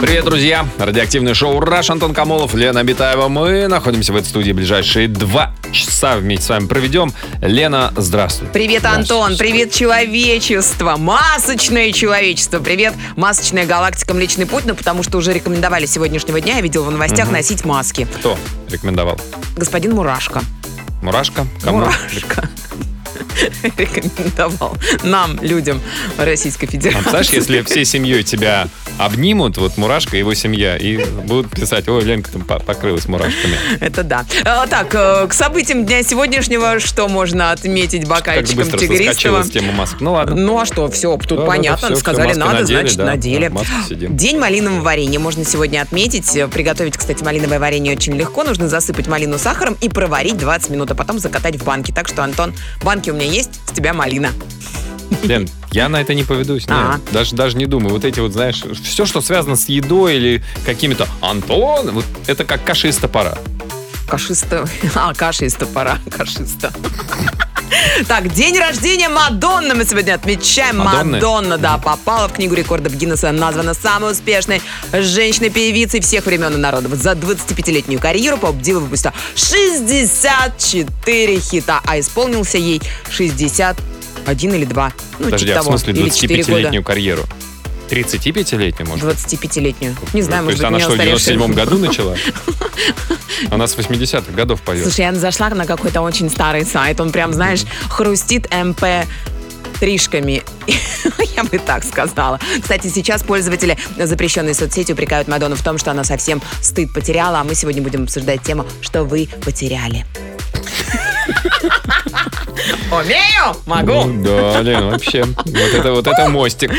Привет, друзья! Радиоактивное шоу «Раш» Антон Камолов, Лена Абитаева. Мы находимся в этой студии ближайшие два часа вместе с вами проведем. Лена, здравствуй. Привет, Антон, привет, человечество, масочное человечество, привет, масочная галактика Млечный Путь, ну, потому что уже рекомендовали сегодняшнего дня, я видел в новостях, носить маски. Кто рекомендовал? Господин Мурашко. Мурашка? Кому? Мурашко. Рекомендовал нам, людям Российской А Федерации. Представляешь, если всей семьей тебя обнимут, вот Мурашка и его семья, и будут писать, ой, Ленка там по- покрылась мурашками. Это да. А, Так, э, к событиям дня сегодняшнего, что можно отметить Как бокальчиком соскочила тигристого? с темы масок. Ну ладно. Ну а что, все, тут Да-да-да, понятно, всё, сказали всё, маски надо, надели, значит да, надели. да. День малинового варенья можно сегодня отметить. Э, Приготовить, кстати, малиновое варенье очень легко. Нужно засыпать малину сахаром и проварить 20 минут, а потом закатать в банки. Так что, Антон, банки у меня есть, с тебя малина. Лен, я на это не поведусь. нет. А. Даже, даже не думаю. Вот эти вот, знаешь, все, что связано с едой или какими-то Антон, вот это как каша из топора. Кашиста. А, каша из топора. Кашиста. Так, день рождения Мадонны мы сегодня отмечаем. Мадонны? Мадонна, да, попала в книгу рекордов Гиннесса, названа самой успешной женщиной-певицей всех времен и народов. За 25-летнюю карьеру Поп Дила выпустила 64 хита, а исполнился ей 61 или 2. Ну, Подожди, типа а в смысле Или 4 года. 25-летнюю карьеру? 35-летнюю, может? 25-летнюю. Не знаю, может быть, она что, в устаревшая- 97 году начала? Она с 80-х годов поет. Слушай, я зашла на какой-то очень старый сайт. Он прям, знаешь, хрустит МП тришками. Я бы так сказала. Кстати, сейчас пользователи запрещенной соцсети упрекают Мадонну в том, что она совсем стыд потеряла, а мы сегодня будем обсуждать тему, что вы потеряли. Умею? Могу. Ну, Да, Лен, вообще. Вот это, вот это мостик.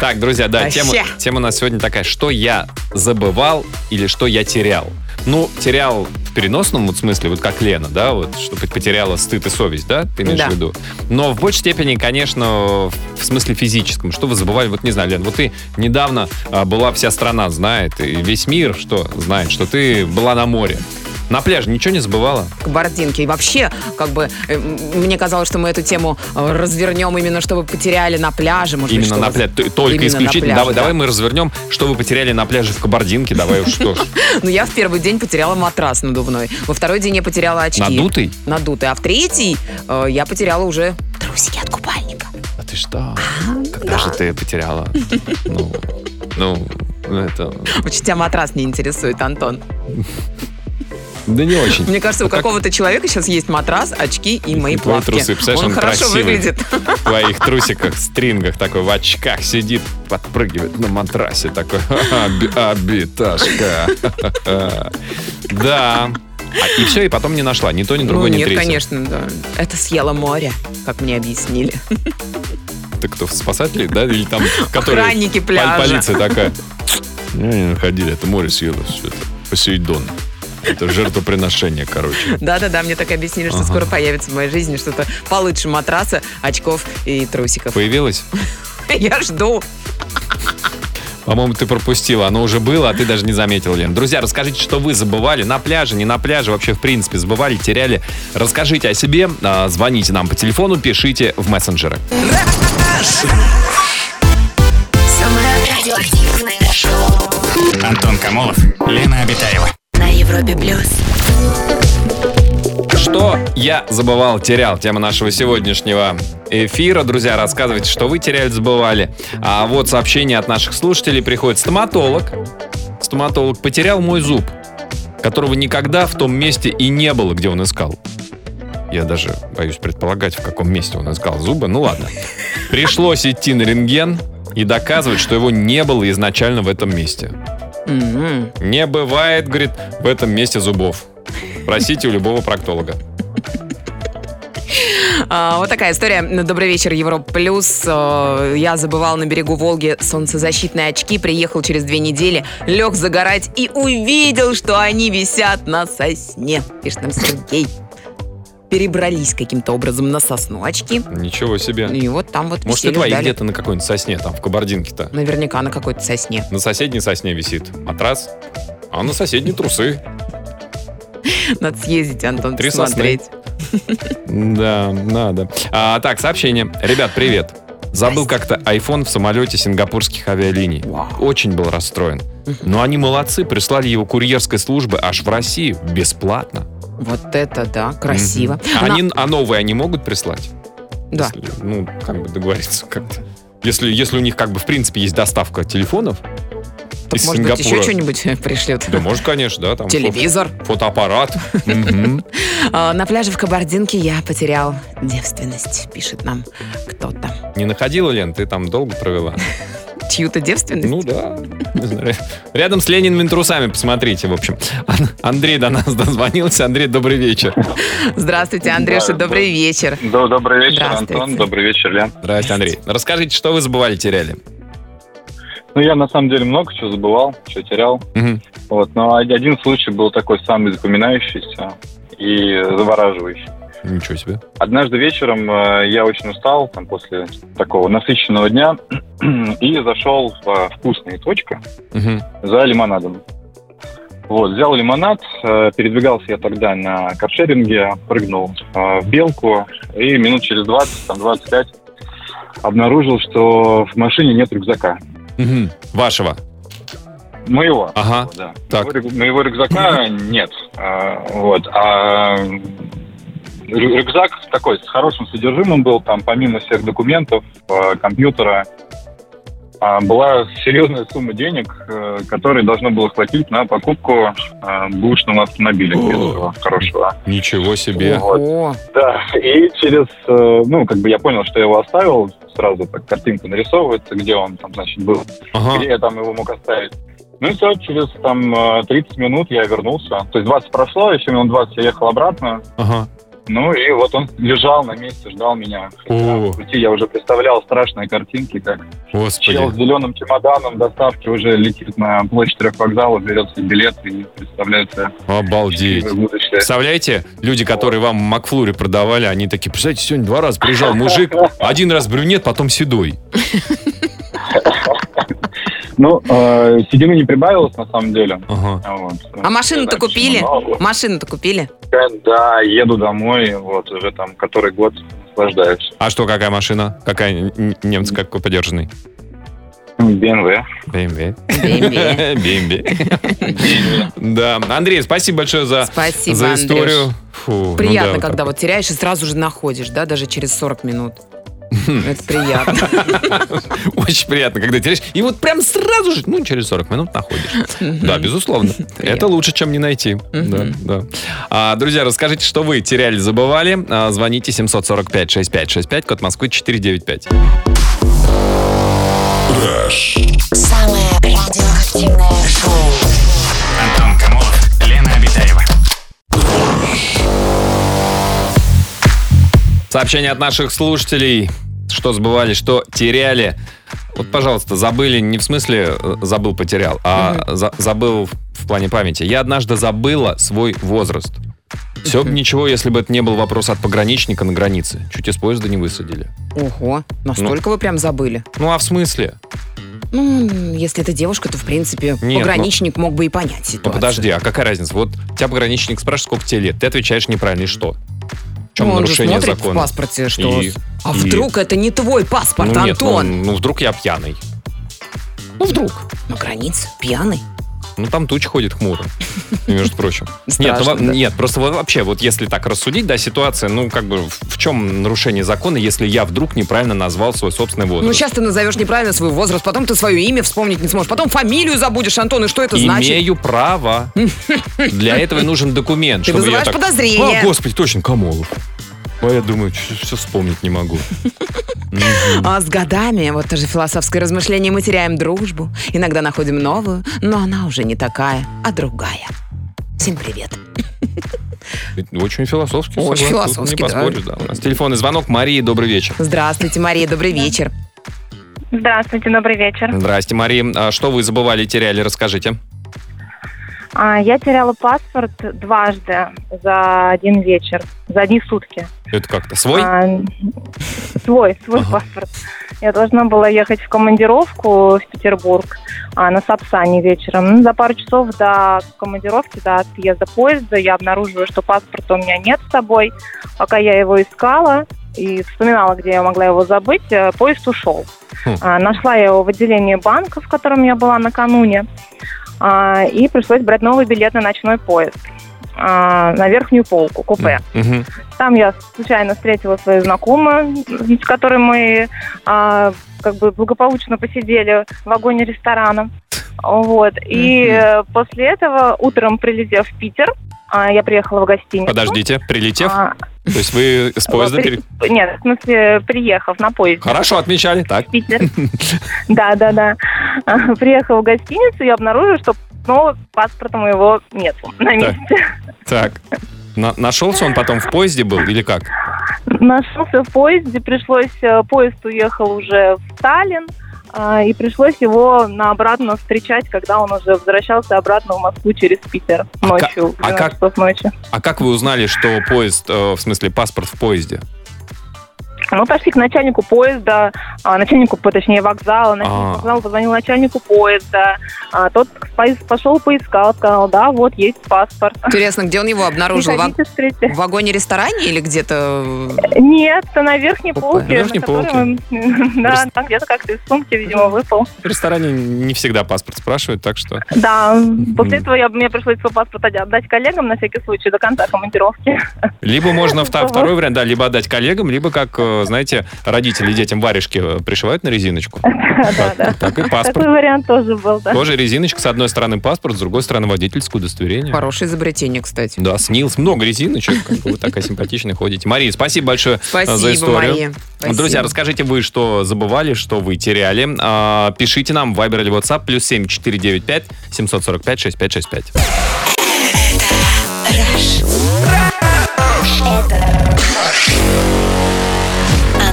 Так, друзья, да, тема, тема у нас сегодня такая. Что я забывал или что я терял? Ну, терял в переносном вот смысле, вот как Лена, да, вот, что потеряла стыд и совесть, да, ты имеешь Да. в виду? Но в большей степени, конечно, в смысле физическом. Что вы забывали? Вот не знаю, Лен, вот ты недавно а, была, вся страна знает, и весь мир что знает, что ты была на море. На пляже ничего не забывала? Кабардинки. И вообще, как бы, э, мне казалось, что мы эту тему э, развернем именно, что вы потеряли на пляже. Может быть, Именно что на пляже. Только Именно исключительно. пляже, давай, да. давай мы развернем, что вы потеряли на пляже в Кабардинке. Давай уж что ж. Ну, я в первый день потеряла матрас надувной. Во второй день я потеряла очки. Надутый? Надутый. А в третий э, я потеряла уже трусики от купальника. А ты что? Когда же ты потеряла? Ну, ну, это... Очень тебя матрас не интересует, Антон. Да не очень. Мне кажется, у Ну, как какого-то человека сейчас есть матрас, очки и мои твои плавки. трусы. Он, он хорошо красивый. выглядит. В твоих трусиках, стрингах такой, в очках сидит, подпрыгивает на матрасе такой. «Оби- Обиташка. Да. А, и все, и потом не нашла. Ни то, ни Ну, другое, ни нет, третье. конечно, да. Это съело море, как мне объяснили. Ты кто, спасатели, да? Или там, которые... Охранники пляжа. Полиция такая. Не, не находили, это море съело все это. Посейдон. Это жертвоприношение, короче. Да-да-да, мне так объяснили, что Ага. скоро появится в моей жизни что-то получше матраса, очков и трусиков. Появилось? Я жду. По-моему, ты пропустила. Оно уже было, а ты даже не заметил, Лен. Друзья, расскажите, что вы забывали на пляже, не на пляже, вообще, в принципе, забывали, теряли. Расскажите о себе, а, звоните нам по телефону, пишите в мессенджеры. Самое радиоактивное шоу Антон Камолов, Лена Обитаева. Европе плюс. Что я забывал, терял? Тема нашего сегодняшнего эфира. Друзья, рассказывайте, что вы теряли, забывали. А вот сообщение от наших слушателей приходит. Стоматолог. Стоматолог потерял мой зуб, которого никогда в том месте и не было, где он искал. Я даже боюсь предполагать, в каком месте он искал зубы. Ну ладно. Пришлось идти на рентген и доказывать, что его не было изначально в этом месте. М-м. Не бывает, говорит, в этом месте зубов. Просите у любого проктолога. А, Вот такая история. Добрый вечер, Европа Плюс. Э, Я забывал на берегу Волги солнцезащитные очки, приехал через две недели, лег загорать и увидел, что они висят на сосне. Пишет нам Сергей. Перебрались каким-то образом на сосну очки. Ничего себе. И вот там вот Может, и твои где-то на какой-нибудь сосне, там, в Кабардинке-то. Наверняка на какой-то сосне. На соседней сосне висит матрас, а на соседней трусы. Надо съездить, Антон, Три посмотреть. Да, надо. А, так, сообщение. Ребят, привет. Забыл как-то iPhone в самолете сингапурских авиалиний. Очень был расстроен. Но они молодцы, прислали его курьерской службы аж в Россию бесплатно. Вот это да, красиво. Мгм. А, На- они, а новые они могут прислать? Да. Если, ну, как бы договориться как-то. Если, если у них как бы в принципе есть доставка телефонов из Может быть, еще Сингапура. что-нибудь пришлют? Да, может, конечно, да. Там Телевизор. Фотоаппарат. Мгм. А, На пляже в Кабардинке я потерял девственность, пишет нам кто-то. Не находила, Лен? Ты там долго провела? Чью-то девственность? Ну да. Не знаю. Рядом с Лениными трусами посмотрите, в общем. Ан- Андрей до нас дозвонился. Андрей, добрый вечер. Здравствуйте, Андрюша, добрый вечер. Добрый вечер. Антон. Добрый вечер, Лен. Здравствуйте, Андрей. Расскажите, что вы забывали, теряли? Ну, я на самом деле много чего забывал, что терял. Вот, но один случай был такой самый запоминающийся и завораживающий. Ничего себе. Однажды вечером э, я очень устал, там, после такого насыщенного дня, и зашел в э, вкусная точка Мгм. за лимонадом. Вот, взял лимонад, э, передвигался я тогда на каршеринге, прыгнул в белку, и минут через 20, там, 25 обнаружил, что в машине нет рюкзака. Мгм. Вашего. Моего. Ага. Да. Так. Моего, моего рюкзака нет. А, вот. А рюкзак такой с хорошим содержимым был, там помимо всех документов, э, компьютера, а, была серьезная сумма денег, э, которой должно было хватить на покупку э, бушного автомобиля О. хорошего. Ничего себе. Ого. Да, и через, ну, как бы я понял, что я его оставил, сразу так картинка нарисовывается, где он там, значит, был Ага. где я там его мог оставить. Ну и все, через там э, 30 минут я вернулся. То есть 20 прошло, еще минут 20 я ехал обратно. Ага. Ну и вот он лежал на месте, ждал меня. Хотя О. в пути я уже представлял страшные картинки, как чел с Господи. зеленым чемоданом доставки уже летит на площадь трех вокзалов, берет себе билет и представляет себе Обалдеть. Представляете, люди, которые вам Макфлури продавали, они такие, представляете, сегодня два раза приезжал мужик, один раз брюнет, потом седой. Ну, э, седины не прибавилось на самом деле. Ага. Вот. А машину-то купили? Машину-то купили? Да, еду домой, вот уже там который год наслаждаюсь. А что, какая машина? Какая немец какой подержанный? BMW. BMW. BMW. BMW. Да. Андрей, спасибо большое за, Спасибо, за историю. Фу, ну Приятно, да, когда так вот теряешь и сразу же находишь, да, даже через 40 минут. Это приятно. Очень приятно, когда теряешь. И вот прям сразу же, ну, через 40 минут находишь. Да, безусловно. Это лучше, чем не найти. Да, да. А, друзья, расскажите, что вы теряли, забывали. А, Звоните 745-6565, код Москвы 495. Самое радиоактивное шоу. Сообщение от наших слушателей. Что забывали, что теряли. Вот, пожалуйста, забыли не в смысле э, забыл, потерял, а за- забыл в плане памяти. Я однажды забыла свой возраст. Все бы ничего, если бы это не был вопрос от пограничника на границе. Чуть из поезда не высадили. Ого, настолько вы прям забыли. Ну а в смысле? Ну, если это девушка, то, в принципе, Нет, пограничник мог бы и понять ситуацию. Ну подожди, а какая разница? Вот тебя пограничник спрашивает, сколько тебе лет, ты отвечаешь неправильно, и что? Чем Ну, он же нарушение смотрит закона? в паспорте, что... И- а и- вдруг это не твой паспорт, ну, нет, Антон? ну, ну, вдруг я пьяный. Ну вдруг. На границе, пьяный. Ну там туч ходит хмуро, между прочим. Нет, ну, да. нет, просто вообще, вот если так рассудить, да, ситуация, ну как бы в, чем нарушение закона, если я вдруг неправильно назвал свой собственный возраст? Ну, сейчас ты назовешь неправильно свой возраст, потом ты свое имя вспомнить не сможешь, потом фамилию забудешь, Антон, и что это значит? Имею право. Для этого нужен документ. Ты вызываешь так- подозрение. А, господи, точно, Камолов. А я думаю, все вспомнить не могу. А с годами, вот тоже философское размышление, мы теряем дружбу. Иногда находим новую, но она уже не такая, а другая. Всем привет. Очень философски. Очень согласен, философски, Не да. поспоришь, да. У нас телефонный звонок. Мария, добрый вечер. Здравствуйте, Мария, добрый вечер. Здравствуйте, добрый вечер. Здрасте, Мария. А что вы забывали, теряли, расскажите. А, я теряла паспорт дважды за один вечер, за одни сутки. Это как-то свой? А, свой, свой Ага. паспорт. Я должна была ехать в командировку в Петербург а, на Сапсане вечером. Ну, за пару часов до командировки, до отъезда поезда, я обнаруживаю, что паспорта у меня нет с собой. Пока я его искала и вспоминала, где я могла его забыть, э, поезд ушел. Хм. А, нашла я его в отделении банка, в котором я была накануне, и пришлось брать новый билет на ночной поезд а, на верхнюю полку, купе. Мгм. Там я случайно встретила свою знакомую, с которой мы а, как бы благополучно посидели в вагоне ресторана. Вот. И Мгм. э, после этого, утром прилетев в Питер, а, я приехала в гостиницу. Подождите, прилетев? А, То есть вы с поезда... при- Нет, в смысле, приехав на поезде. Хорошо, отмечали. Так. Питер. Да, да, да. А, Приехала в гостиницу и обнаружила, что снова паспорта моего нет на месте. Так. На- нашелся он потом в поезде был или как? Нашелся в поезде, пришлось, э, поезд уехал уже в Сталин, и пришлось его на обратно встречать, когда он уже возвращался обратно в Москву через Питер А ночью, а 12 как- ночи. А как вы узнали, что поезд, э, в смысле паспорт в поезде? Мы пошли к начальнику поезда, а, начальнику, точнее, вокзала. Начальник А. вокзала позвонил начальнику поезда. А, тот по- пошел поискал, сказал, да, вот есть паспорт. Интересно, где он его обнаружил? В вагоне-ресторане или где-то? Нет, на верхней полке. На верхней на полке. он- Да, там где-то как-то из сумки, видимо, выпал. В ресторане не всегда паспорт спрашивают, так что... Да, после этого я, мне пришлось свой паспорт отдать коллегам на всякий случай до конца командировки. Либо можно второй вариант, да, либо отдать коллегам, либо, как, э, знаете, родители детям варежки э, пришивают на резиночку. Да, да. Так и паспорт. Такой вариант тоже был, да. Тоже резиночка, с одной стороны паспорт, с другой стороны водительское удостоверение. Хорошее изобретение, кстати. Да, снилось много резиночек, как вы такая симпатичная ходите. Мария, спасибо большое э, Спасибо, за историю. Мария. Спасибо. Друзья, расскажите вы, что забывали, что вы теряли. А, пишите нам в Viber или WhatsApp плюс 7 495 745 6565.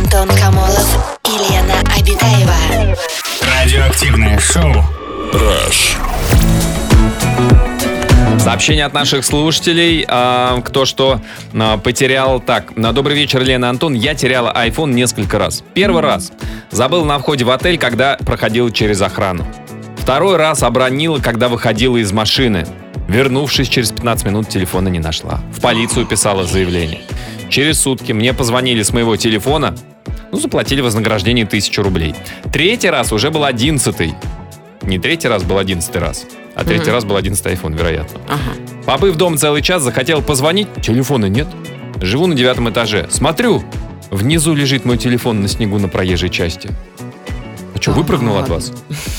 Антон Камолов и Лена Обитаева. Радиоактивное шоу. Сообщение от наших слушателей. а, кто что а, потерял. Так, на добрый вечер, Лена Антон. Я теряла iPhone несколько раз. Первый раз. Забыл на входе в отель, когда проходила через охрану. Второй раз обронила, когда выходила из машины. Вернувшись через 15 минут, телефона не нашла. В полицию писала заявление. Через сутки мне позвонили с моего телефона. Ну, заплатили вознаграждение 1000 рублей. Третий раз уже был одиннадцатый. Не третий раз был одиннадцатый раз, а третий Мгм. раз был одиннадцатый iPhone, вероятно. Ага. Побыв дома целый час, захотел позвонить, телефона нет. Живу на девятом этаже. Смотрю, внизу лежит мой телефон на снегу на проезжей части. А что, Да выпрыгнул от ладно. вас?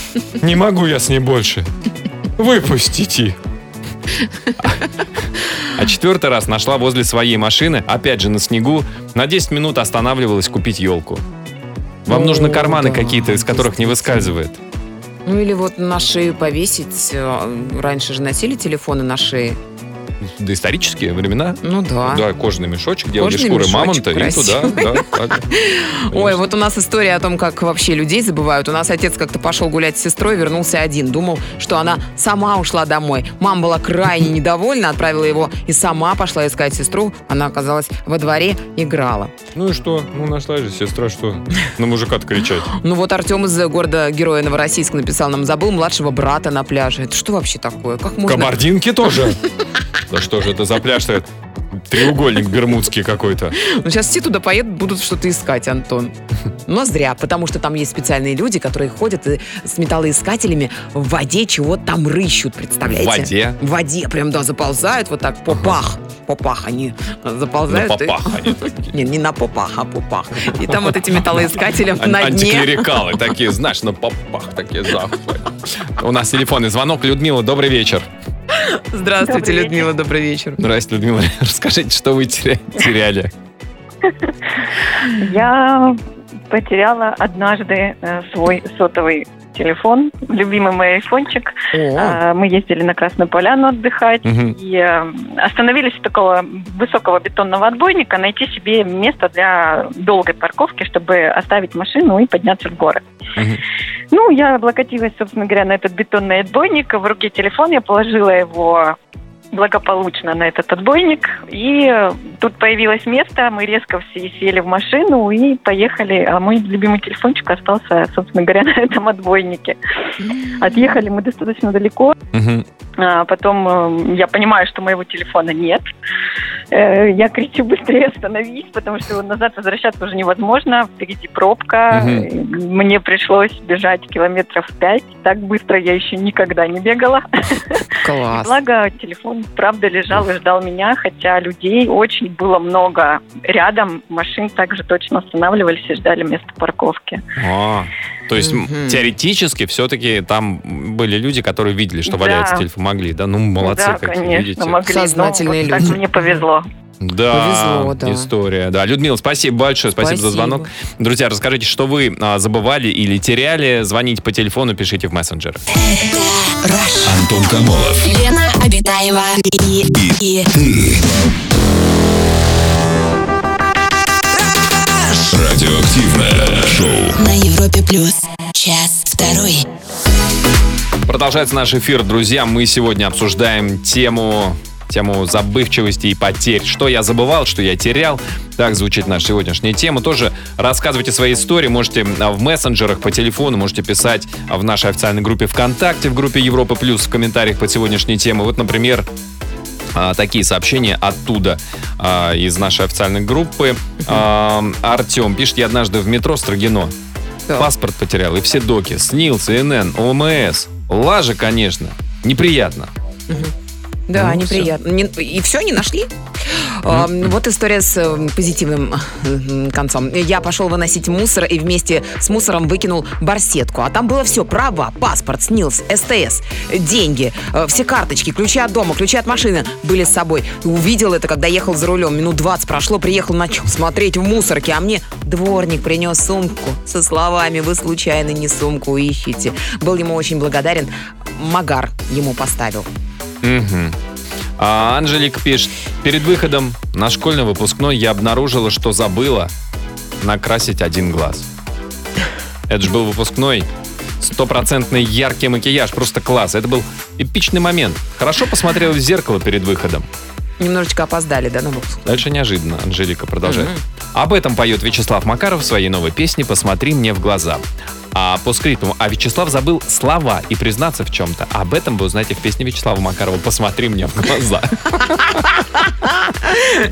Не могу я с ней больше. Выпустите. А четвертый раз нашла возле своей машины, опять же на снегу, на 10 минут останавливалась купить елку. Вам О, нужны карманы да, какие-то, из которых не выскальзывает. Ну или вот на шею повесить. Э, Раньше же носили телефоны на шее. Доисторические времена. Ну да. Да, кожаный мешочек, делали Кожаный шкуры мамонта и туда. красивый. да, так. Ой, вот у нас история о том, как вообще людей забывают. У нас отец как-то пошел гулять с сестрой, вернулся один. Думал, что она сама ушла домой. Мама была крайне недовольна, отправила его и сама пошла искать сестру. Она оказалась во дворе, играла. Ну и что? Ну нашла же сестра, что на мужика-то кричать. Ну вот Артем из города Героя Новороссийск написал нам, забыл младшего брата на пляже. Это что вообще такое? Как можно... Кабардинки тоже? Да что же это за пляж? Треугольник бермудский какой-то. Ну, сейчас все туда поедут, будут что-то искать, Антон. Но зря, потому что там есть специальные люди, которые ходят и с металлоискателями в воде чего-то там рыщут, представляете? В воде? В воде прям, да, заползают вот так по пах. По пах они заползают. На и- попах они такие. Не, не на попах, а по пах. И там вот эти металлоискатели на дне. Антиклерикалы такие, знаешь, на попах такие заходят. У нас телефонный звонок. Людмила, добрый вечер. Здравствуйте, Добрый вечер. Людмила, добрый вечер. Здравствуйте, Людмила. Расскажите, что вы теря- теряли. Я потеряла однажды э, свой сотовый телефон, любимый мой айфончик. А, Мы ездили на Красную Поляну отдыхать Мгм. и э, остановились у такого высокого бетонного отбойника найти себе место для долгой парковки, чтобы оставить машину и подняться в горы. Мгм. Ну, я облокотилась, собственно говоря, на этот бетонный отбойник. В руке телефон, я положила его благополучно на этот отбойник. И э, тут появилось место, мы резко все сели в машину и поехали. А мой любимый телефончик остался, собственно говоря, на этом отбойнике. Отъехали мы достаточно далеко. А потом э, я понимаю, что моего телефона нет. Э, Я кричу быстрее остановись, потому что назад возвращаться уже невозможно. Впереди пробка. И Мне пришлось бежать километров пять. Так быстро я еще никогда не бегала. Класс. Благо, телефон правда лежал и ждал меня, хотя людей очень было много. Рядом машин также точно останавливались и ждали место парковки. А, то есть Мгм. теоретически все-таки там были люди, которые видели, что Да. валяется телефон. Могли, да? Ну, молодцы, да, какие, конечно, видите. могли. Сознательные но вот люди. Так мне повезло. Да, Повезло, да. история. Да, Людмила, спасибо большое, спасибо, за Спасибо. звонок. Друзья, расскажите, что вы а, забывали или теряли. Звоните по телефону, пишите в мессенджеры. Антон Камолов. Лена Обитаева и, и Радиоактивное шоу. на Европе плюс. Час второй. Продолжается наш эфир, друзья. Мы сегодня обсуждаем тему тему забывчивости и потерь. Что я забывал, что я терял. Так звучит наша сегодняшняя тема. Тоже рассказывайте свои истории. Можете а, в мессенджерах по телефону, можете писать в нашей официальной группе ВКонтакте, в группе Европа Плюс в комментариях под сегодняшней темой. Вот, например, а, такие сообщения оттуда, а, из нашей официальной группы. А, Артем пишет, я однажды в метро Строгино паспорт потерял, и все доки, СНИЛС, ИНН, ОМС. Лажа, конечно. Неприятно. Да, Ну, неприятно. Не- и все, не нашли? А, Вот история с э, позитивным э, концом. Я пошел выносить мусор и вместе с мусором выкинул барсетку. А там было все. Права, паспорт, СНИЛС, СТС, деньги, э, все карточки, ключи от дома, ключи от машины были с собой. Увидел это, когда ехал за рулем. Минут 20 прошло, приехал, начал смотреть в мусорке, а мне дворник принес сумку со словами «Вы случайно не сумку ищете». Был ему очень благодарен. Магар ему поставил. Мгм. А Анжелик пишет, перед выходом на школьный выпускной я обнаружила, что забыла накрасить один глаз. Это же был выпускной. Стопроцентный яркий макияж, просто класс. Это был эпичный момент. Хорошо посмотрела в зеркало перед выходом. Немножечко опоздали, да, на выпуск? Дальше неожиданно. Анжелика продолжает. Мгм. Об этом поет Вячеслав Макаров в своей новой песне «Посмотри мне в глаза». А по скрипту, а Вячеслав забыл слова и признаться в чем-то. Об этом вы узнаете в песне Вячеслава Макарова «Посмотри мне в глаза».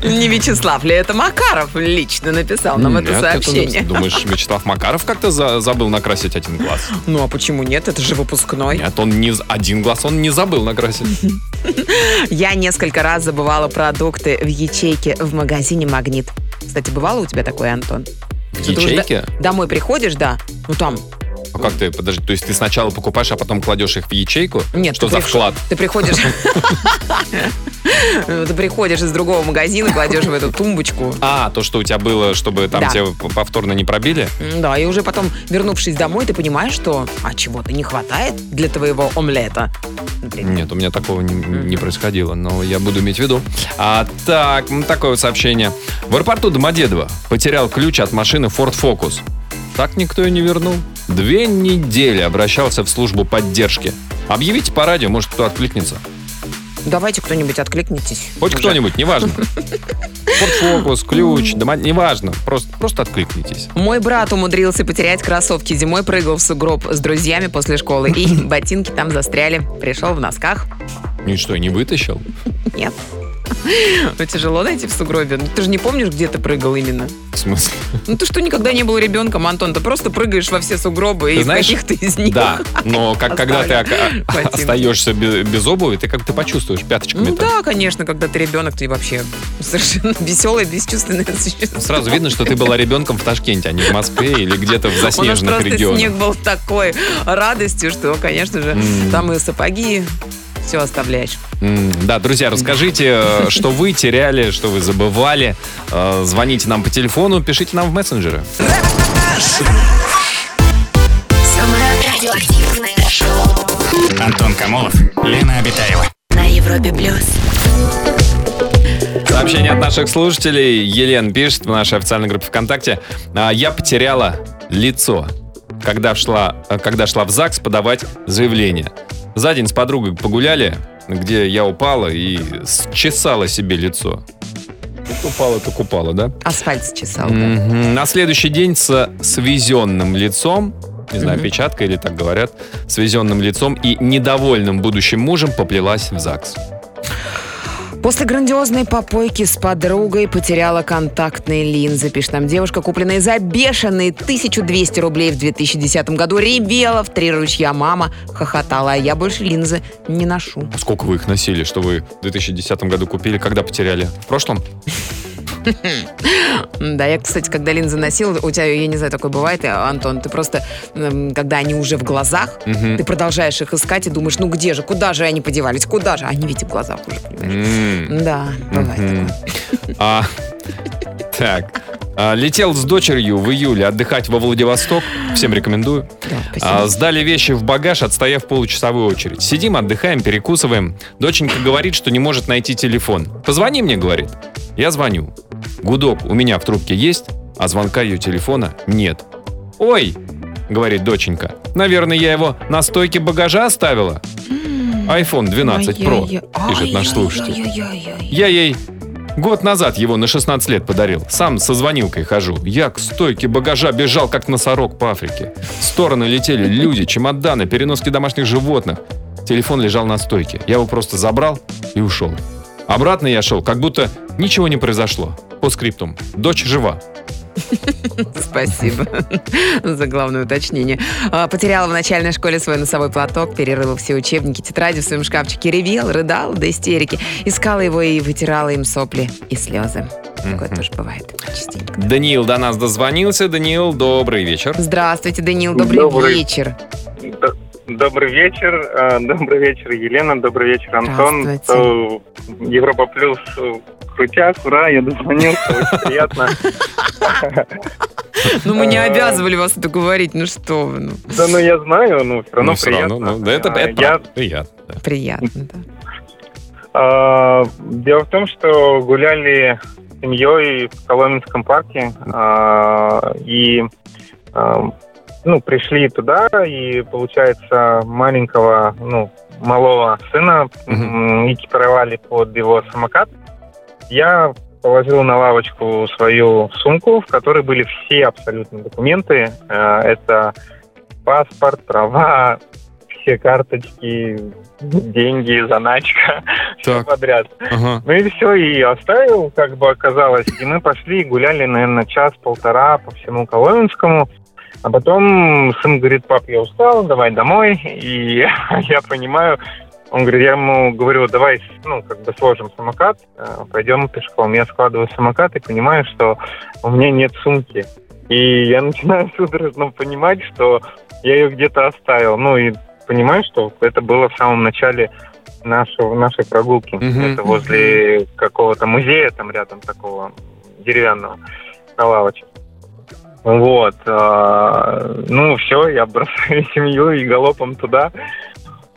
Не Вячеслав ли, это Макаров лично написал нам это сообщение. Думаешь, Вячеслав Макаров как-то за- забыл накрасить один глаз? Ну а почему нет? Это же выпускной. Нет, он не один глаз он не забыл накрасить. Я несколько раз забывала продукты в ячейке в магазине «Магнит». Кстати, бывало у тебя такое, Антон? Ты до- Домой приходишь, да? Ну там, А как ты, подожди, то есть ты сначала покупаешь, а потом кладешь их в ячейку? Нет, Что за приш- вклад? Ты приходишь... Ты приходишь из другого магазина, кладешь в эту тумбочку. А, то, что у тебя было, чтобы там Да. тебя повторно не пробили? Да, и уже потом, вернувшись домой, ты понимаешь, что а чего-то не хватает для твоего омлета. Например. Нет, у меня такого не, не происходило, но я буду иметь в виду. А, так, такое вот сообщение. В аэропорту Домодедово потерял ключ от машины Ford Focus. Так никто и не вернул. Две недели обращался в службу поддержки. Объявите по радио, может, кто откликнется. Давайте кто-нибудь откликнитесь. Хоть Уже. кто-нибудь, неважно. Focus, ключ, дома, неважно. Просто, просто откликнитесь. Мой брат умудрился потерять кроссовки. Зимой прыгал в сугроб с друзьями после школы. И ботинки там застряли. Пришел в носках. Ну и что, не вытащил? Нет. Ну, тяжело найти в сугробе. Ну, ты же не помнишь, где ты прыгал именно. В смысле? Ну, ты что, никогда не был ребенком, Антон? Ты просто прыгаешь во все сугробы, Ты и знаешь, в каких-то из них. Да, но как, когда ты ботинки. остаешься без, без обуви, ты как-то почувствуешь пяточками. Ну да, конечно, когда ты ребенок, ты вообще совершенно веселое, бесчувственное существо. Сразу видно, что ты была ребенком в Ташкенте, а не в Москве или где-то в У нас заснеженных регионах. снег был такой радостью, что, конечно же, М. там и сапоги, все оставляешь. Да, друзья, расскажите, э, что вы теряли, что вы забывали. Э, Звоните нам по телефону, пишите нам в мессенджеры. Самое радиоактивное шоу Антон Камолов, Лена Обитаева. на Европе плюс. Сообщение от наших слушателей. Елена пишет в нашей официальной группе ВКонтакте. «А, Я потеряла лицо. когда шла, э, когда шла в ЗАГС подавать заявление. За день с подругой погуляли, где я упала и чесала себе лицо. Упала, так упала, да? Асфальт чесал, да. Мгм. На следующий день с свезенным лицом, не знаю, печатка или так говорят, свезенным лицом и недовольным будущим мужем поплелась в ЗАГС. После грандиозной попойки с подругой потеряла контактные линзы. Пишет нам девушка, купленная за бешеные 1200 рублей в 2010 году. Ревела в три ручья мама, хохотала, а я больше линзы не ношу. Сколько вы их носили, что вы в 2010 году купили, когда потеряли? В прошлом? Да, я, кстати, когда линзы носила, у тебя, я не знаю, такое бывает, э, Антон, ты просто, когда они уже в глазах, ты продолжаешь их искать и думаешь, ну где же, куда же они подевались, куда же? Они ведь в глазах уже, понимаешь? Да, бывает такое. А, так. А, летел с дочерью в июле отдыхать во Владивосток. Всем рекомендую. Да. А, сдали вещи в багаж, отстояв получасовую очередь. Сидим, отдыхаем, перекусываем. Доченька говорит, что не может найти телефон. Позвони мне, говорит. Я звоню. Гудок у меня в трубке есть, а звонка ее телефона нет. Ой, говорит доченька, наверное, я его на стойке багажа оставила. iPhone 12 Pro, пишет наш слушатель. Я ей год назад его на 16 лет подарил. Сам со звонилкой хожу. Я к стойке багажа бежал, как носорог по Африке. В стороны летели люди, чемоданы, переноски домашних животных. Телефон лежал на стойке. Я его просто забрал и ушел. Обратно я шел, как будто ничего не произошло. По скриптум. Дочь жива. Спасибо за главное уточнение. А, Потеряла в начальной школе свой носовой платок, перерыла все учебники, тетради в своем шкафчике, ревел, рыдал до истерики. Искала его и вытирала им сопли и слезы. Такое тоже бывает частенько. Даниил до нас дозвонился. Даниил, добрый вечер. Здравствуйте, Даниил, добрый, Добрый. вечер. Д- Добрый вечер, э, добрый вечер, Елена, добрый вечер, Антон. Э, Европа плюс э, крутяк, ура, я дозвонился, очень приятно. Ну, мы не А. обязывали вас это говорить, ну что вы, ну, Да, ну я знаю, ну все равно Ну, всё приятно. равно, ну, да, это, это Я приятно. приятно, да. А, Дело в том, что гуляли с семьей в Коломенском парке а, и а, ну, пришли туда, и, получается, маленького, ну, малого сына м, экипировали под его самокат. Я положил на лавочку свою сумку, в которой были все абсолютно документы. Э, Это паспорт, права, все карточки, деньги, заначка, все Так. подряд. Ага. Ну и все, и оставил, как бы оказалось. И мы пошли, гуляли, наверное, час-полтора по всему Коломенскому. А потом сын говорит, пап, я устал, давай домой. И я понимаю, он говорит, я ему говорю, давай, ну, как бы сложим самокат, э, пойдем пешком. Я складываю самокат и понимаю, что у меня нет сумки. И я начинаю судорожно понимать, что я ее где-то оставил. Ну и понимаю, что это было в самом начале нашего, нашей прогулки. Мгм. Это возле какого-то музея там рядом такого деревянного на лавочке. Вот. а, ну, все, я бросаю семью и галопом туда.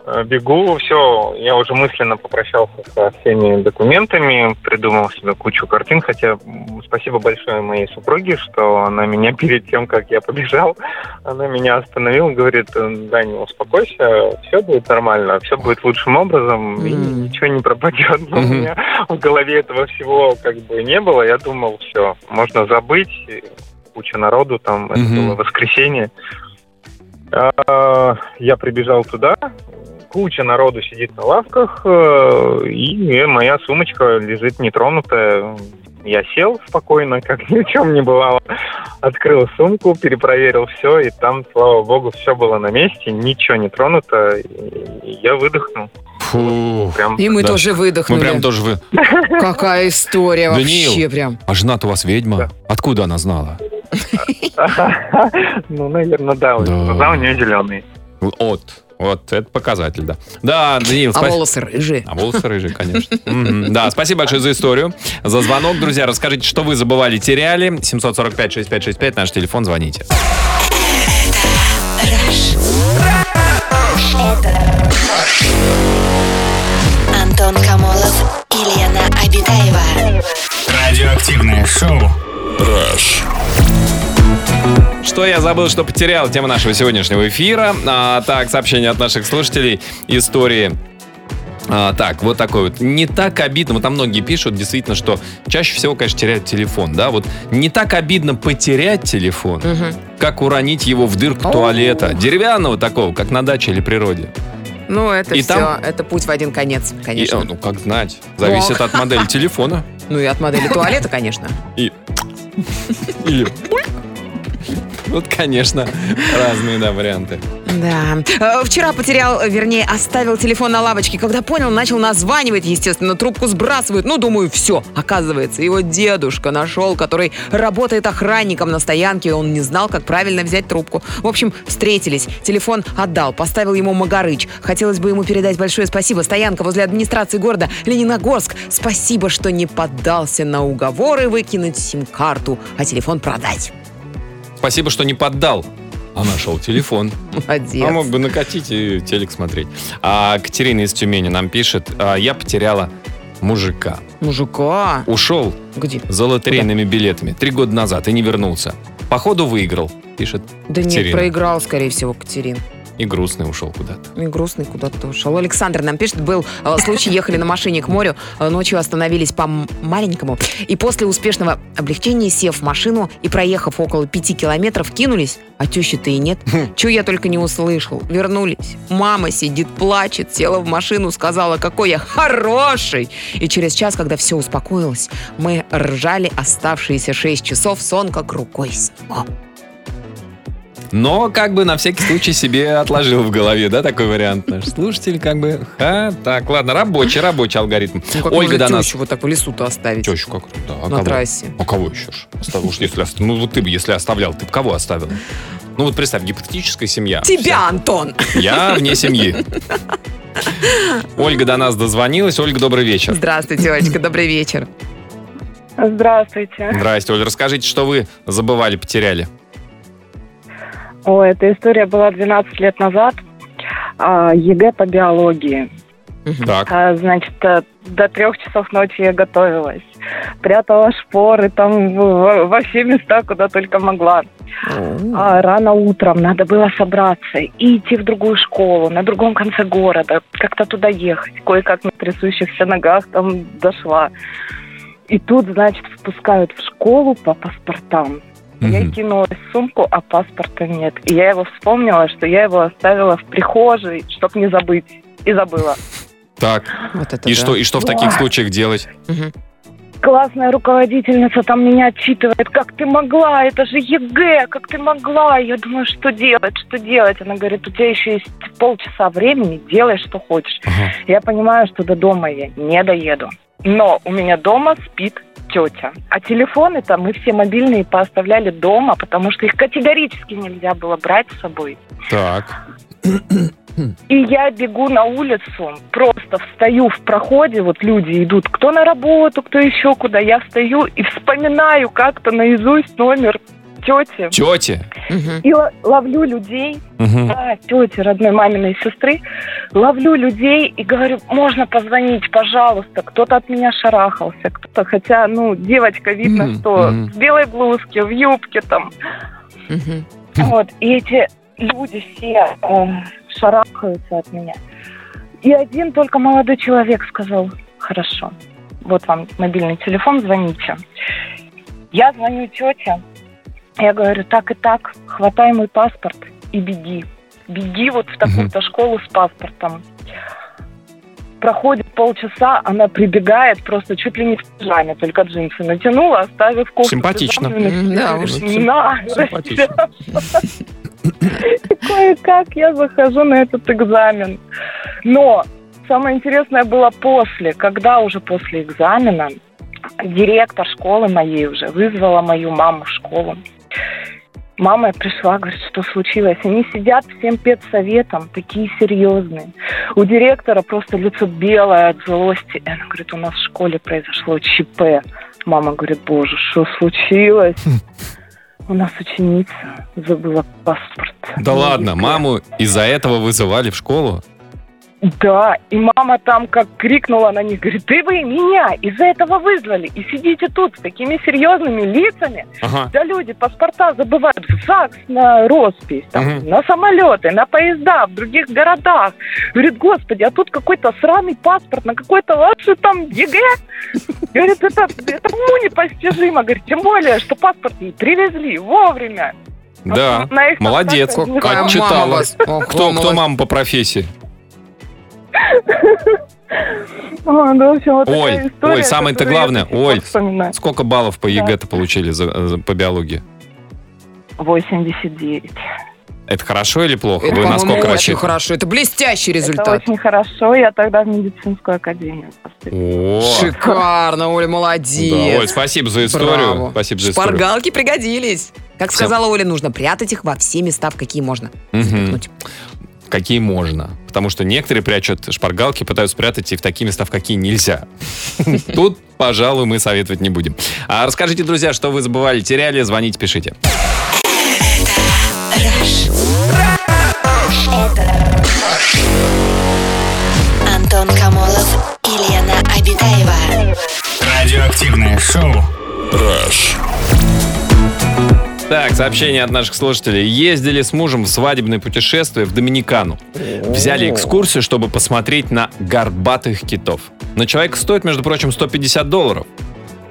А, Бегу, все, я уже мысленно попрощался со всеми документами, придумал себе кучу картин, хотя спасибо большое моей супруге, что она меня перед тем, как я побежал, она меня остановила, говорит, Даня, успокойся, все будет нормально, все будет лучшим образом, и ничего не пропадет. Но у меня в голове этого всего как бы не было, я думал, все, можно забыть, куча народу, там, это было воскресенье. А, Я прибежал туда, куча народу сидит на лавках, э, и моя сумочка лежит нетронутая. Я сел спокойно, как ни в чем не бывало, открыл сумку, перепроверил все, и там, слава богу, все было на месте, ничего не тронуто, и я выдохнул. Фу. Прям И мы Да. тоже Мы выдохнули. прям тоже вы... Какая история Даниил. вообще прям. А жена-то у вас ведьма? Да. Откуда она знала? Ну, наверное, да. Да. Глаза у нее зеленые. Вот. Вот, это показатель, да. Да, Даниил, А спасибо. волосы рыжие. А волосы рыжие, конечно. Да, спасибо большое за историю, за звонок, друзья. Расскажите, что вы забывали, теряли. 745-6565, наш телефон, звоните. Антон Камолов и Лена Обитаева. Радиоактивное Что я забыл, что потерял? Тема нашего сегодняшнего эфира. А, так, сообщение от наших слушателей. Истории а, так, вот такой вот. Не так обидно, вот там многие пишут действительно, что чаще всего, конечно, теряют телефон, да, вот не так обидно потерять телефон, Мгм. как уронить его в дырку О. туалета, деревянного такого, как на даче или природе. Ну, это И все, там- это путь в один конец, И, конечно. э, ну, как знать, зависит от модели телефона. Ну и от модели туалета, конечно. И... Или... Вот, конечно, разные, да, варианты. Да. Э, Вчера потерял, вернее, оставил телефон на лавочке. Когда понял, начал названивать, естественно, трубку сбрасывают. Ну, думаю, все. Оказывается, его дедушка нашел, который работает охранником на стоянке. Он не знал, как правильно взять трубку. В общем, встретились. Телефон отдал, поставил ему Магарыч. Хотелось бы ему передать большое спасибо. Стоянка возле администрации города Лениногорск. Спасибо, что не поддался на уговоры выкинуть сим-карту, а телефон продать. Спасибо, что не поддал. А нашел телефон. Молодец. А мог бы накатить и телек смотреть. А Катерина из Тюмени нам пишет, «А, я потеряла мужика. Мужика. Ушел Где? за лотерейными билетами три года назад и не вернулся. Походу выиграл, пишет Да нет, Катерина. проиграл, скорее всего, Катерин. И грустный ушел куда-то. И грустный куда-то ушел. Александр нам пишет, был э, случай, ехали на машине к морю, э, ночью остановились по маленькому, и после успешного облегчения, сев в машину и проехав около пяти километров, кинулись, а тещи-то и нет. Чего я только не услышал. Вернулись. Мама сидит, плачет, села в машину, сказала, какой я хороший. И через час, когда все успокоилось, мы ржали оставшиеся шесть часов, сон как рукой сняло. Но как бы на всякий случай себе отложил в голове, да, такой вариант наш слушатель как бы. Ха, так, ладно, рабочий, рабочий алгоритм. Ну, как Ольга до нас. вот так в лесу-то оставить? Тещу как? Да, а На кого? трассе. А кого еще? ж? Оставил, уж если, ну вот ты бы, если оставлял, ты бы кого оставил? Ну вот представь, гипотетическая семья. Тебя, Антон! Я вне семьи. Ольга до нас дозвонилась. Ольга, добрый вечер. Здравствуйте, Олечка, добрый вечер. Здравствуйте. Здрасте, Оль. Расскажите, что вы забывали, потеряли. О, эта история была 12 лет назад. А, ЕГЭ по биологии. Так. А, значит, э, до трех часов ночи я готовилась. Прятала шпоры там во все места, куда только могла. А рано утром надо было собраться и идти в другую школу, на другом конце города, как-то туда ехать. Кое-как на трясущихся ногах там дошла. И тут, значит, впускают в школу по паспортам. Я кинулась в сумку, а паспорта нет. И я его вспомнила, что я его оставила в прихожей, чтоб не забыть. И забыла. Так. Вот это И да. что, и что в таких случаях делать? Классная руководительница там меня отчитывает, как ты могла, это же ЕГЭ, как ты могла. Я думаю, что делать, что делать. Она говорит, у тебя еще есть полчаса времени, делай, что хочешь. Ага. Я понимаю, что до дома я не доеду. Но у меня дома спит тетя. А телефоны там мы все мобильные пооставляли дома, потому что их категорически нельзя было брать с собой. Так. И я бегу на улицу, просто встаю в проходе, вот люди идут, кто на работу, кто еще куда. Я встаю и вспоминаю как-то наизусть номер тети. Тети. Мгм. И ло- ловлю людей, Мгм. да, тети, родной маминой сестры, ловлю людей и говорю, можно позвонить, пожалуйста. Кто-то от меня шарахался, кто-то, хотя, ну, девочка, видно, Мгм, что мгм. в белой блузке, в юбке там. Мгм. Вот, и эти люди все э, шарахаются от меня. И один только молодой человек сказал, хорошо, вот вам мобильный телефон, звоните. Я звоню тете, я говорю, так и так, хватай мой паспорт и беги. Беги вот в такую-то школу с паспортом. Проходит полчаса, она прибегает, просто чуть ли не в пижаме, только джинсы натянула, оставив кофту. Симпатично. да Говорит, уж. «На, Симпатично. кое-как я захожу на этот экзамен. Но самое интересное было после, когда уже после экзамена директор школы моей уже вызвала мою маму в школу. Мама пришла, говорит, что случилось. Они сидят всем педсоветом, такие серьезные. У директора просто лицо белое от злости. И она говорит, у нас в школе произошло ЧП. Мама говорит, боже, что случилось? У нас ученица забыла паспорт. Да ладно, маму из-за этого вызывали в школу? Да, и мама там как крикнула на них, говорит, ты вы меня из-за этого вызвали, и сидите тут с такими серьезными лицами. Ага. Да люди паспорта забывают в ЗАГС на роспись, там, Мгм. на самолеты, на поезда в других городах. Говорит, господи, а тут какой-то сраный паспорт на какой-то ваше там ЕГЭ. Говорит, это, это уму непостижимо. Говорит, тем более, что паспорт ей привезли вовремя. Да, молодец. не Как читала. Кто, кто мама по профессии? История, Оль, самое-то главное, вспоминаю. Сколько баллов по ЕГЭ-то получили за- по биологии? 89. Это хорошо или плохо? Это, Вы на по-моему, сколько очень рассчитываете? хорошо. Это блестящий Это результат. очень хорошо. Я тогда в медицинскую академию поступила. О, Шикарно, Оля, молодец. да, Оль, спасибо за историю. Браво. Спасибо за историю. Шпаргалки пригодились. Как Всем. сказала Оля, нужно прятать их во все места, в какие можно. Мгм. Какие можно. Потому что некоторые прячут шпаргалки, пытаются спрятать их в такие места, в какие нельзя. Тут, пожалуй, мы советовать не будем. А расскажите, друзья, что вы забывали, теряли, звоните, пишите. Антон Камолов и Лена Обитаева. Радиоактивное шоу. Так, сообщение от наших слушателей. Ездили с мужем в свадебное путешествие в Доминикану. Взяли экскурсию, чтобы посмотреть на горбатых китов. На человека стоит, между прочим, 150 долларов.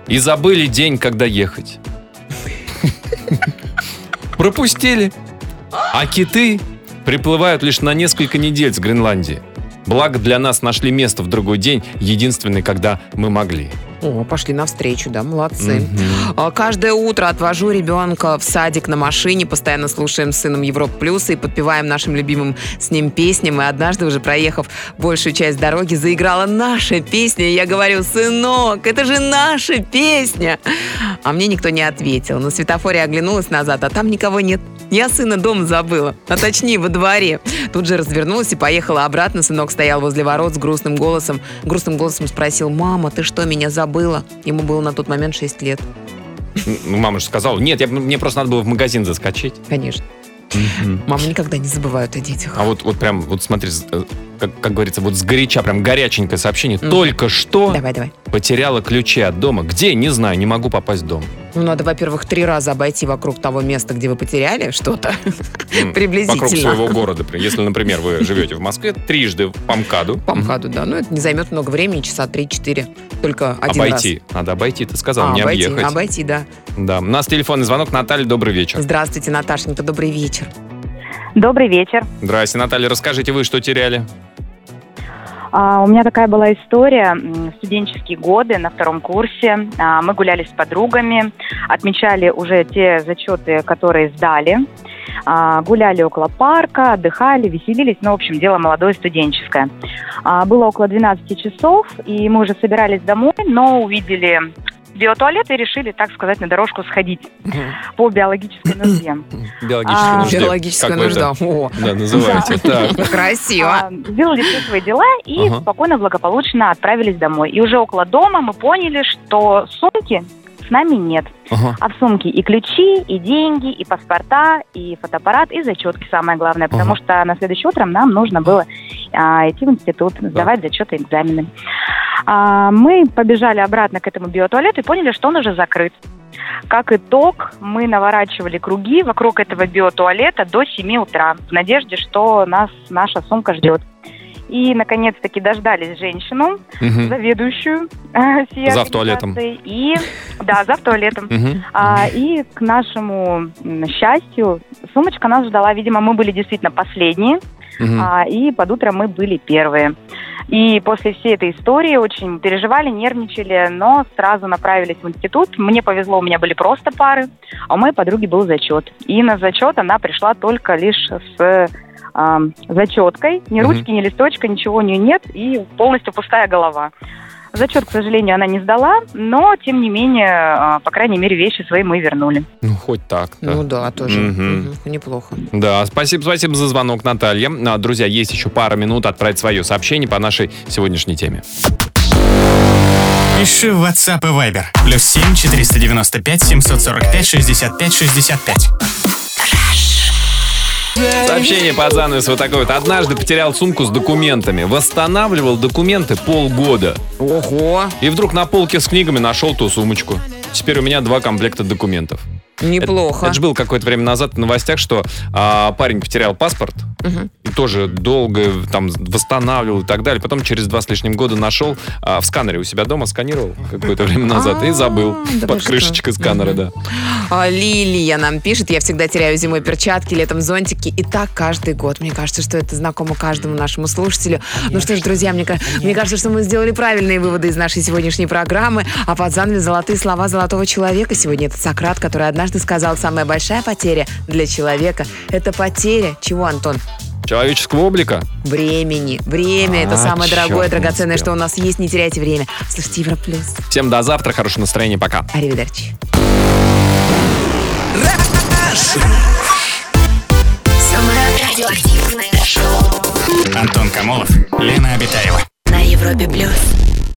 И забыли день, когда ехать. Пропустили. А киты приплывают лишь на несколько недель с Гренландии. Благо для нас нашли место в другой день, единственный, когда мы могли. О, пошли навстречу, да, молодцы. А, Каждое утро отвожу ребенка в садик на машине, постоянно слушаем с сыном Европ Плюс и подпеваем нашим любимым с ним песням. И однажды, уже проехав большую часть дороги, заиграла наша песня. И я говорю, сынок, это же наша песня. А мне никто не ответил. На светофоре оглянулась назад, а там никого нет. Я сына дома забыла, а точнее во дворе. Тут же развернулась и поехала обратно. Сынок стоял возле ворот с грустным голосом. Грустным голосом спросил, мама, ты что, меня забыла? Ему было на тот момент 6 лет. Ну, мама же сказала, нет, я, мне просто надо было в магазин заскочить. Конечно. Мамы никогда не забывают о детях. А вот, вот прям, вот смотри, э, как, как говорится, вот сгоряча, прям горяченькое сообщение. Мгм. Только что Давай, давай. потеряла ключи от дома. Где? Не знаю, не могу попасть в дом. Ну, надо, во-первых, три раза обойти вокруг того места, где вы потеряли что-то. М, Приблизительно. Вокруг своего города. Если, например, вы живете в Москве, трижды по МКАДу. По МКАДу, да. Ну, это не займет много времени, часа три-четыре. Только один Обойти. Надо обойти, ты раз. сказал, А, не обойти, объехать. обойти, да. Да. У нас телефонный звонок. Наталья, добрый вечер. Здравствуйте, Наташенька, добрый вечер. Добрый вечер. Здрасте, Наталья. Расскажите вы, что теряли? А, у меня такая была история. Студенческие годы на втором курсе. А, мы гуляли с подругами, отмечали уже те зачеты, которые сдали. А, гуляли около парка, отдыхали, веселились. Ну, в общем, дело молодое студенческое. Было около 12 часов, и мы уже собирались домой, но увидели биотуалет и решили, так сказать, на дорожку сходить по биологической нужде. Биологическая А, нужда. Биологическая нужда. Да, называете. Так. красиво. А, Сделали все свои дела и спокойно, благополучно отправились домой. И уже около дома мы поняли, что сумки с нами нет. Ага. А в сумке и ключи, и деньги, и паспорта, и фотоаппарат, и зачетки самое главное. Потому Ага. что на следующее утром нам нужно было а, идти в институт, сдавать зачеты, экзамены. А, мы побежали обратно к этому биотуалету и поняли, что он уже закрыт. Как итог, мы наворачивали круги вокруг этого биотуалета до 7 утра в надежде, что нас наша сумка ждет. И, наконец-таки, дождались женщину, Мгм. заведующую э, Зав. туалетом. И, да, зав. туалетом. Мгм. А, и к нашему счастью, сумочка нас ждала. Видимо, мы были действительно последние, Мгм. а, и под утро мы были первые. И после всей этой истории очень переживали, нервничали, но сразу направились в институт. Мне повезло, у меня были просто пары, а у моей подруги был зачет. И на зачет она пришла только лишь с ам, зачеткой. Ни ручки, ни листочка, ничего у нее нет, и полностью пустая голова. Зачет, к сожалению, она не сдала, но, тем не менее, а, по крайней мере, вещи свои мы вернули. Ну, хоть так. Ну да, тоже. Мгм. Мгм, Неплохо. Да, спасибо, спасибо за звонок, Наталья. А, Друзья, есть еще пара минут отправить свое сообщение по нашей сегодняшней теме. Пиши в WhatsApp и Viber. Плюс 7 495 745 65 65. Сообщение по занавес вот такое вот. Однажды потерял сумку с документами. Восстанавливал документы полгода. Ого, И вдруг на полке с книгами нашел ту сумочку. Теперь у меня два комплекта документов. Неплохо. Это же было какое-то время назад в новостях, что а, парень потерял паспорт и тоже долго там восстанавливал и так далее. Потом через два с лишним года нашел а, в сканере у себя дома, сканировал какое-то время назад и забыл А, вы под крышечкой сканера, да. А, Лилия нам пишет, я всегда теряю зимой перчатки, летом зонтики, и так каждый год. Мне кажется, что это знакомо каждому нашему слушателю. Ну что ж, друзья, мне кажется, что мы сделали правильные выводы из нашей сегодняшней программы, а под занавес золотые слова золотого человека. Сегодня это Сократ, который однажды сказал, самая большая потеря для человека – это потеря, чего, Антон? Человеческого облика. Времени. Время – это А, самое дорогое, драгоценное, успел. что у нас есть. Не теряйте время. Слушайте Европлюс. Всем до завтра, хорошего настроения, пока. Аривидерчи. Самое радиоактивное шоу. Антон Камолов,